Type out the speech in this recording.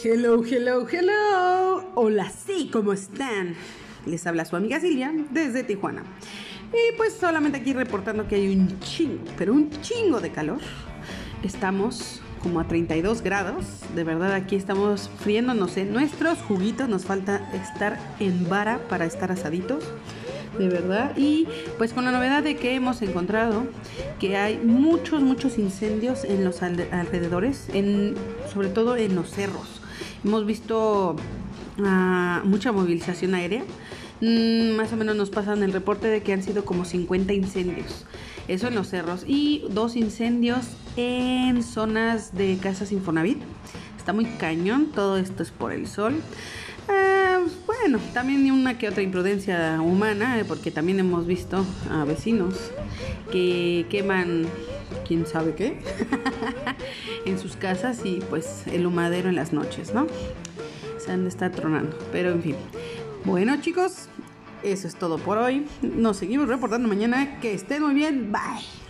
Hello, hello, hello. Hola, sí, ¿cómo están? Les habla su amiga Silvia desde Tijuana. Y pues solamente aquí reportando que hay un chingo, pero un chingo de calor. Estamos como a 32 grados. De verdad aquí estamos friéndonos en nuestros juguitos. Nos falta estar en vara para estar asaditos. De verdad. Y pues con la novedad de que hemos encontrado que hay muchos, muchos incendios en los alrededores, en, sobre todo en los cerros. Hemos visto uh, mucha movilización aérea. Mm, más o menos nos pasan el reporte de que han sido como 50 incendios. Eso en los cerros. Y dos incendios en zonas de casas Infonavit. Está muy cañón. Todo esto es por el sol. Bueno, también una que otra imprudencia humana, eh, porque también hemos visto a vecinos que queman quién sabe qué en sus casas y pues el humadero en las noches, ¿no? Se han de tronando, pero en fin. Bueno chicos, eso es todo por hoy. Nos seguimos reportando mañana. Que estén muy bien. Bye.